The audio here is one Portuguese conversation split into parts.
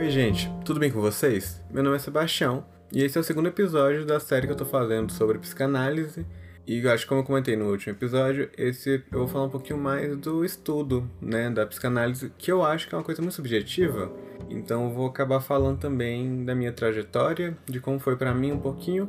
Oi, gente, tudo bem com vocês? Meu nome é Sebastião e esse é o segundo episódio da série que eu tô fazendo sobre psicanálise. E eu acho que como eu comentei no último episódio, esse eu vou falar um pouquinho mais do estudo, né, da psicanálise, que eu acho que é uma coisa muito subjetiva. Então eu vou acabar falando também da minha trajetória, de como foi para mim um pouquinho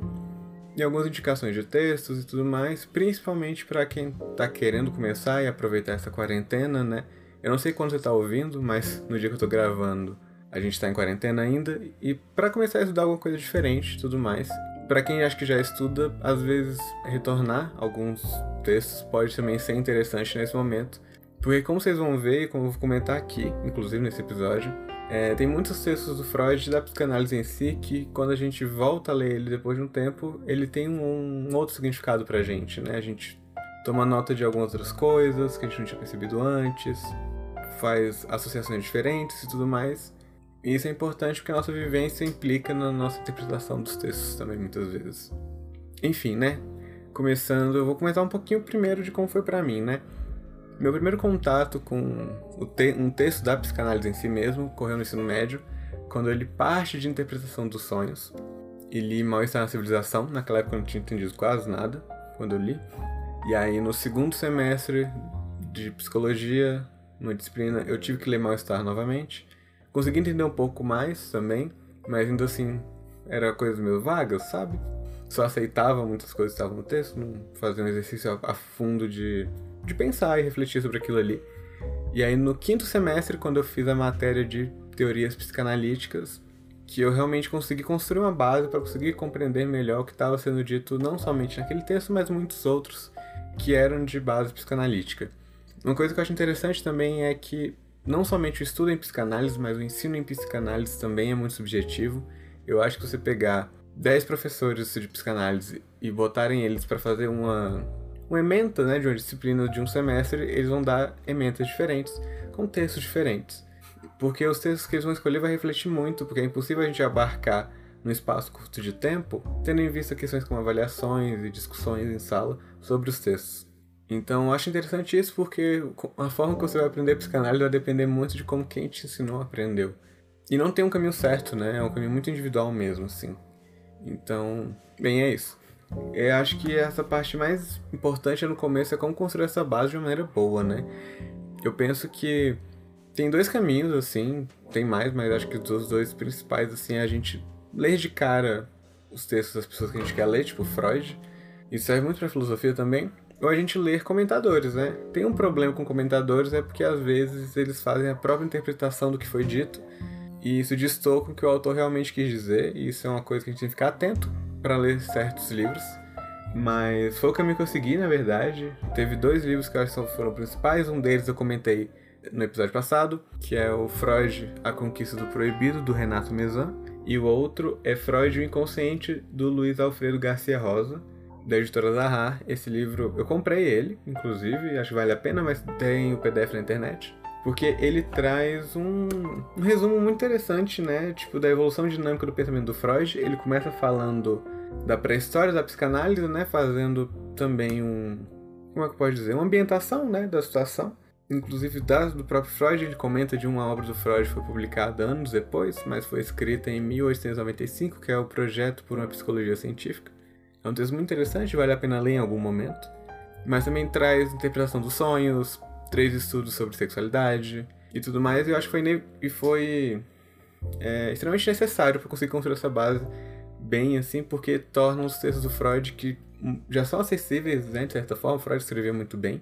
e algumas indicações de textos e tudo mais, principalmente para quem tá querendo começar e aproveitar essa quarentena, né? Eu não sei quando você tá ouvindo, mas no dia que eu tô gravando, a gente tá em quarentena ainda e para começar a estudar alguma coisa diferente, tudo mais. Para quem acha que já estuda, às vezes retornar alguns textos pode também ser interessante nesse momento, porque como vocês vão ver, como eu vou comentar aqui, inclusive nesse episódio, é, tem muitos textos do Freud da psicanálise em si que, quando a gente volta a ler ele depois de um tempo, ele tem um, um outro significado pra gente, né? A gente toma nota de algumas outras coisas que a gente não tinha percebido antes, faz associações diferentes e tudo mais. Isso é importante porque a nossa vivência implica na nossa interpretação dos textos também, muitas vezes. Enfim, né? Começando, eu vou comentar um pouquinho primeiro de como foi para mim, né? Meu primeiro contato com te um texto da psicanálise em si mesmo ocorreu no ensino médio, quando ele parte de interpretação dos sonhos. E li Mal-Estar na Civilização, naquela época eu não tinha entendido quase nada, quando eu li. E aí no segundo semestre de psicologia, uma disciplina, eu tive que ler Mal-Estar novamente. Consegui entender um pouco mais também, mas ainda assim era coisas meio vagas, sabe? Só aceitava muitas coisas que estavam no texto, não fazia um exercício a fundo de de pensar e refletir sobre aquilo ali. E aí no quinto semestre, quando eu fiz a matéria de teorias psicanalíticas, que eu realmente consegui construir uma base para conseguir compreender melhor o que estava sendo dito não somente naquele texto, mas muitos outros que eram de base psicanalítica. Uma coisa que eu acho interessante também é que não somente o estudo em psicanálise, mas o ensino em psicanálise também é muito subjetivo. Eu acho que você pegar 10 professores de psicanálise e botarem eles para fazer uma uma ementa né, de uma disciplina de um semestre, eles vão dar ementas diferentes, com textos diferentes. Porque os textos que eles vão escolher vai refletir muito, porque é impossível a gente abarcar num espaço curto de tempo, tendo em vista questões como avaliações e discussões em sala sobre os textos. Então, eu acho interessante isso porque a forma que você vai aprender psicanálise vai depender muito de como quem te ensinou aprendeu. E não tem um caminho certo, né? É um caminho muito individual mesmo, assim. Então, bem, é isso. Eu acho que essa parte mais importante no começo é como construir essa base de uma maneira boa, né? Eu penso que tem dois caminhos, assim, tem mais, mas acho que os dois principais, assim, é a gente ler de cara os textos das pessoas que a gente quer ler, tipo Freud, isso serve muito pra filosofia também, ou a gente ler comentadores, né? Tem um problema com comentadores, é porque às vezes eles fazem a própria interpretação do que foi dito, e isso distorce com o que o autor realmente quis dizer, e isso é uma coisa que a gente tem que ficar atento para ler certos livros. Mas foi o que eu segui, na verdade. Teve dois livros que eu acho que foram principais. Um deles eu comentei no episódio passado, que é o Freud, A Conquista do Proibido, do Renato Mezan. E o outro é Freud, o Inconsciente, do Luiz Alfredo Garcia Rosa, da editora Zahar. Esse livro, eu comprei ele, inclusive, acho que vale a pena, mas tem o PDF na internet porque ele traz um, um, resumo muito interessante, né? Tipo, da evolução dinâmica do pensamento do Freud. Ele começa falando da pré-história da psicanálise, né? Fazendo também um. Como é que pode dizer? Uma ambientação, né? Da situação. Inclusive das do próprio Freud, ele comenta de uma obra do Freud que foi publicada anos depois, mas foi escrita em 1895, que é o Projeto por uma Psicologia Científica. É um texto muito interessante, vale a pena ler em algum momento. Mas também traz interpretação dos sonhos, três estudos sobre sexualidade e tudo mais, e eu acho que foi, e foi é, extremamente necessário para conseguir construir essa base bem assim, porque torna os textos do Freud que já são acessíveis, né, de certa forma, Freud escrevia muito bem,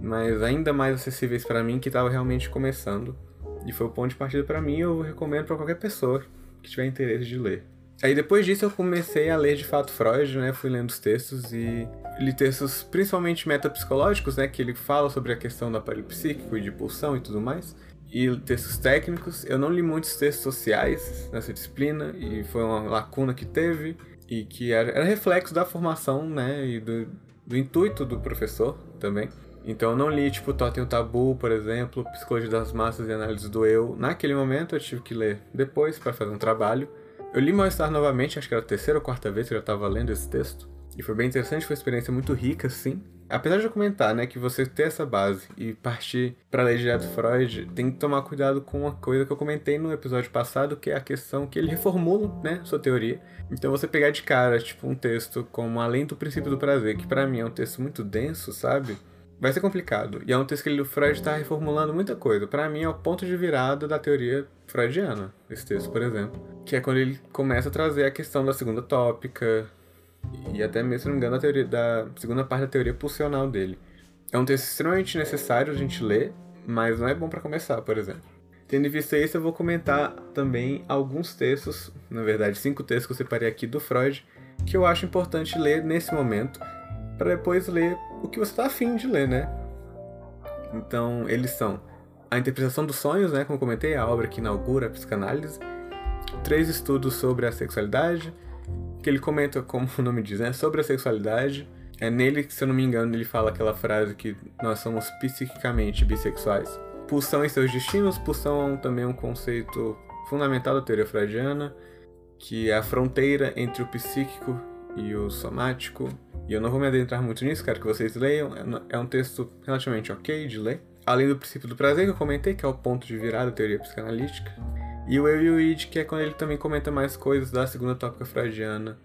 mas ainda mais acessíveis para mim que estava realmente começando. E foi o ponto de partida para mim, eu recomendo para qualquer pessoa que tiver interesse de ler. Aí depois disso eu comecei a ler de fato Freud, né? Fui lendo os textos e li textos principalmente metapsicológicos, né? Que ele fala sobre a questão do aparelho psíquico e de pulsão e tudo mais. E textos técnicos. Eu não li muitos textos sociais nessa disciplina e foi uma lacuna que teve e que era, era reflexo da formação, né? E do, do intuito do professor também. Então eu não li, tipo, Totem o Tabu, por exemplo, Psicologia das Massas e Análise do Eu. Naquele momento eu tive que ler depois para fazer um trabalho. Eu li Mal-Estar novamente, acho que era a terceira ou quarta vez que eu estava lendo esse texto. E foi bem interessante, foi uma experiência muito rica, sim. apesar de eu comentar, né, que você ter essa base e partir para ler direto Freud, tem que tomar cuidado com uma coisa que eu comentei no episódio passado, que é a questão que ele reformula, né, sua teoria. Então você pegar de cara, tipo, um texto como Além do Princípio do Prazer, que para mim é um texto muito denso, sabe? Vai ser complicado. E é um texto que o Freud está reformulando muita coisa. Para mim é o ponto de virada da teoria freudiana, esse texto, por exemplo. Que é quando ele começa a trazer a questão da segunda tópica, e até mesmo, se não me engano, a teoria da segunda parte da teoria pulsional dele. É um texto extremamente necessário a gente ler, mas não é bom para começar, por exemplo. Tendo em vista isso, eu vou comentar também alguns textos, na verdade, cinco textos que eu separei aqui do Freud, que eu acho importante ler nesse momento, para depois ler o que você está afim de ler, né? Então, eles são A Interpretação dos Sonhos, né, como comentei, a obra que inaugura a psicanálise, três estudos sobre a sexualidade, que ele comenta, como o nome diz, né, sobre a sexualidade. É nele que, se eu não me engano, ele fala aquela frase que nós somos psiquicamente bissexuais. Pulsão e seus destinos. Pulsão é também um conceito fundamental da teoria freudiana, que é a fronteira entre o psíquico e o somático. E eu não vou me adentrar muito nisso, quero que vocês leiam. É um texto relativamente ok de ler. Além do princípio do prazer que eu comentei, que é o ponto de virada da teoria psicanalítica. E o Eu e o Id, que é quando ele também comenta mais coisas da segunda tópica freudiana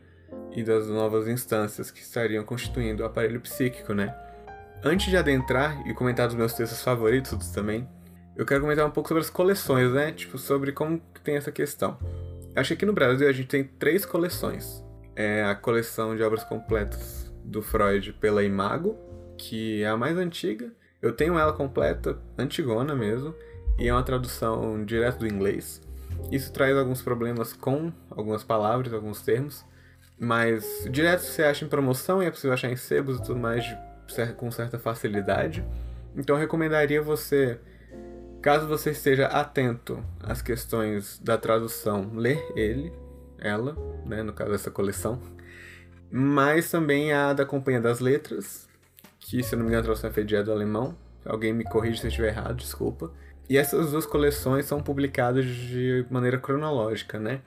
e das novas instâncias que estariam constituindo o aparelho psíquico, né? Antes de adentrar e comentar dos meus textos favoritos também, eu quero comentar um pouco sobre as coleções, né? Tipo, sobre como tem essa questão. Acho que aqui no Brasil a gente tem três coleções. É a coleção de obras completas do Freud pela Imago, que é a mais antiga. Eu tenho ela completa, antigona mesmo, e é uma tradução direto do inglês. Isso traz alguns problemas com algumas palavras, alguns termos, mas direto você acha em promoção e é possível achar em sebos e tudo mais de, com certa facilidade. Então eu recomendaria você, caso você esteja atento às questões da tradução, ler ele, ela, né, no caso dessa coleção, mas também a da Companhia das Letras, que se não me engano a tradução é feita do alemão. Alguém me corrige se eu estiver errado, desculpa. E essas duas coleções são publicadas de maneira cronológica, né?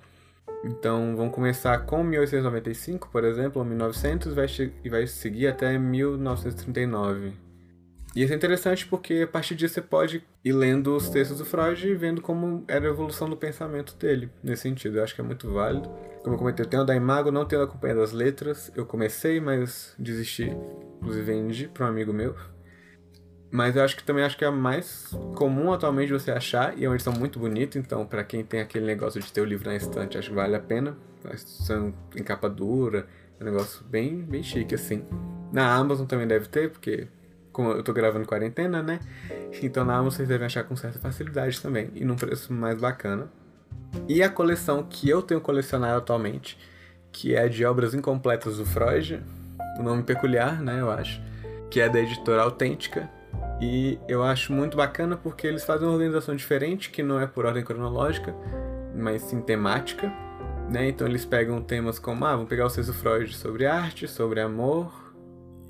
Então, vamos começar com 1895, por exemplo, ou 1900, e vai, e vai seguir até 1939. E isso é interessante porque a partir disso você pode ir lendo os textos do Freud e vendo como era a evolução do pensamento dele, nesse sentido. Eu acho que é muito válido. Como eu comentei, eu tenho da Imago, não tenho a Companhia das Letras. Eu comecei, mas desisti. Inclusive vendi para um amigo meu. Mas eu acho que também acho que é a mais comum atualmente você achar, e é uma edição muito bonita, então para quem tem aquele negócio de ter o livro na estante, acho que vale a pena. São em capa dura, é um negócio bem, bem chique assim. Na Amazon também deve ter, porque como eu tô gravando quarentena, né? Então na Amazon vocês devem achar com certa facilidade também, e num preço mais bacana. E a coleção que eu tenho colecionado atualmente, que é de obras incompletas do Freud, o um nome peculiar, né, eu acho, que é da editora Autêntica, e eu acho muito bacana porque eles fazem uma organização diferente, que não é por ordem cronológica, mas sim temática. Né? Então eles pegam temas como, ah, vamos pegar o César Freud sobre arte, sobre amor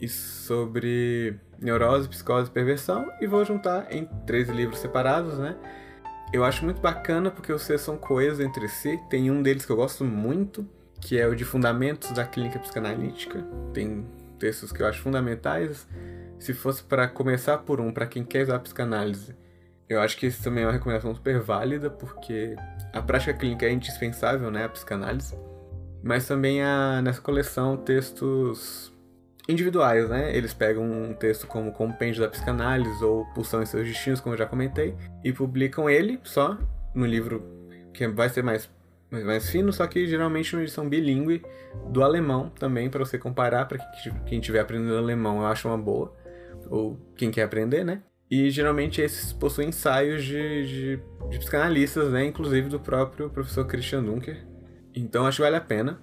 e sobre neurose, psicose e perversão e vou juntar em três livros separados, né? Eu acho muito bacana porque os são coesos entre si. Tem um deles que eu gosto muito, que é o de Fundamentos da Clínica Psicanalítica. Tem textos que eu acho fundamentais se fosse para começar por um, para quem quer usar psicanálise, eu acho que isso também é uma recomendação super válida, porque a prática clínica é indispensável, né, a psicanálise. Mas também há nessa coleção textos individuais, né? Eles pegam um texto como Compêndio da Psicanálise ou Pulsão em Seus Destinos, como eu já comentei, e publicam ele só no livro que vai ser mais mais fino, só que geralmente uma edição bilíngue do alemão também para você comparar para quem estiver aprendendo alemão, eu acho uma boa ou quem quer aprender, né? E geralmente esses possuem ensaios de, de, de psicanalistas, né? Inclusive do próprio professor Christian Dunker. Então acho que vale a pena.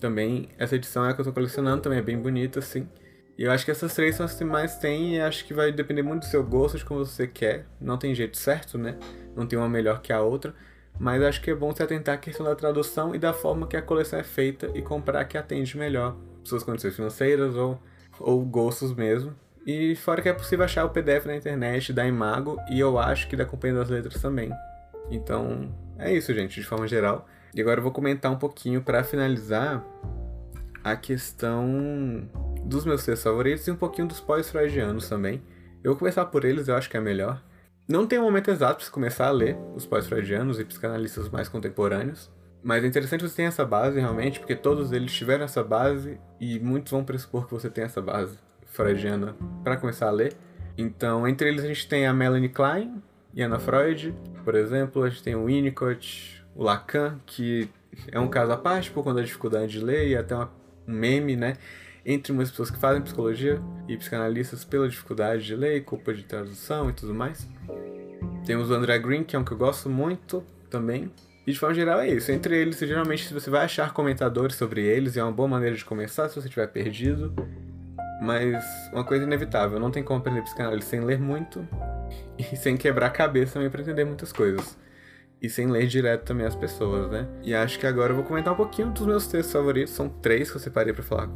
Também essa edição é a que eu tô colecionando, também é bem bonita, assim. E eu acho que essas três são as que mais tem e acho que vai depender muito do seu gosto, de como você quer. Não tem jeito certo, né? Não tem uma melhor que a outra. Mas acho que é bom se atentar à questão da tradução e da forma que a coleção é feita e comprar que atende melhor suas condições financeiras ou, ou gostos mesmo. E fora que é possível achar o PDF na internet da Imago e eu acho que da Companhia das Letras também. Então, é isso, gente, de forma geral. E agora eu vou comentar um pouquinho para finalizar a questão dos meus textos favoritos e um pouquinho dos pós-freudianos também. Eu vou começar por eles, eu acho que é melhor. Não tem um momento exato para começar a ler os pós-freudianos e psicanalistas mais contemporâneos, mas é interessante você ter essa base realmente, porque todos eles tiveram essa base e muitos vão pressupor que você tem essa base freudiana para começar a ler. Então, entre eles a gente tem a Melanie Klein e Anna Freud, por exemplo, a gente tem o Winnicott, o Lacan, que é um caso à parte por conta da dificuldade de ler e até uma, um meme, né? Entre umas pessoas que fazem psicologia e psicanalistas pela dificuldade de ler, culpa de tradução e tudo mais. Temos o André Green, que é um que eu gosto muito também. E de forma geral é isso. Entre eles, geralmente você vai achar comentadores sobre eles, e é uma boa maneira de começar se você estiver perdido. Mas uma coisa inevitável, não tem como aprender psicanálise sem ler muito e sem quebrar a cabeça também para entender muitas coisas e sem ler direto também as pessoas, né? E acho que agora eu vou comentar um pouquinho dos meus textos favoritos. São três que eu separei para falar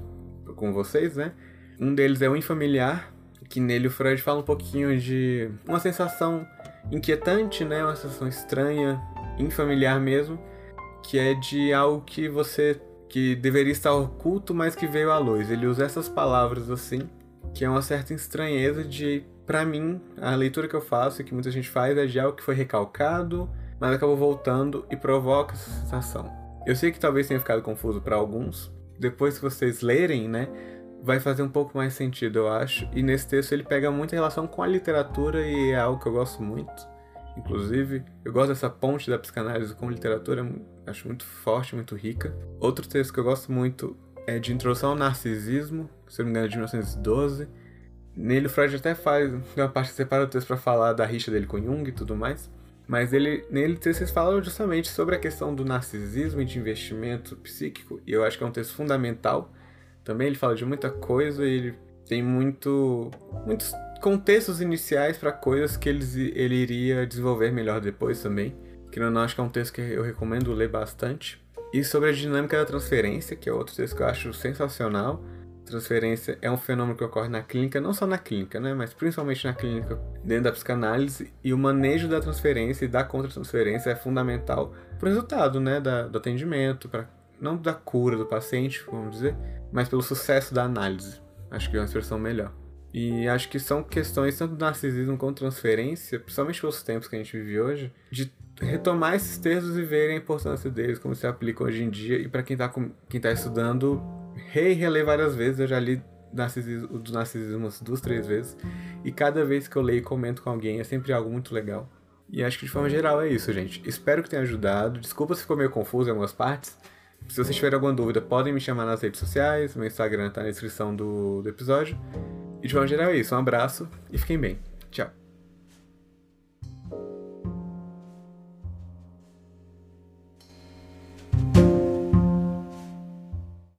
com vocês, né? Um deles é o Infamiliar, que nele o Freud fala um pouquinho de uma sensação inquietante, né? Uma sensação estranha, infamiliar mesmo, que é de algo que você que deveria estar oculto, mas que veio à luz. Ele usa essas palavras assim, que é uma certa estranheza de, para mim, a leitura que eu faço e que muita gente faz é de algo que foi recalcado, mas acabou voltando e provoca essa sensação. Eu sei que talvez tenha ficado confuso para alguns. Depois que vocês lerem, né, vai fazer um pouco mais sentido, eu acho. E nesse texto ele pega muita relação com a literatura e é algo que eu gosto muito. Inclusive, eu gosto dessa ponte da psicanálise com literatura, acho muito forte, muito rica. Outro texto que eu gosto muito é de Introdução ao Narcisismo, se não me engano é de 1912. Nele Freud até faz uma parte que separa o texto para falar da rixa dele com Jung e tudo mais. Mas ele, nele vocês falam justamente sobre a questão do narcisismo e de investimento psíquico, e eu acho que é um texto fundamental. Também ele fala de muita coisa e ele tem muito, muitos contextos iniciais para coisas que ele, ele iria desenvolver melhor depois também. Que não acho que é um texto que eu recomendo ler bastante. E sobre a dinâmica da transferência, que é outro texto que eu acho sensacional transferência é um fenômeno que ocorre na clínica, não só na clínica, né, mas principalmente na clínica, dentro da psicanálise, e o manejo da transferência e da contra-transferência é fundamental para o resultado, né, da, do atendimento, para não da cura do paciente, vamos dizer, mas pelo sucesso da análise. Acho que é uma expressão melhor. E acho que são questões tanto do narcisismo quanto transferência, principalmente pelos tempos que a gente vive hoje, de retomar esses textos e ver a importância deles, como se aplicam hoje em dia, e para quem está quem tá estudando, re reler várias vezes. Eu já li narcisismo, do narcisismo duas, três vezes, e cada vez que eu leio e comento com alguém é sempre algo muito legal. E acho que de forma geral é isso, gente. Espero que tenha ajudado. Desculpa se ficou meio confuso em algumas partes. Se vocês tiverem alguma dúvida, podem me chamar nas redes sociais. Meu Instagram tá na descrição do, do episódio. E de forma geral é isso. Um abraço e fiquem bem. Tchau.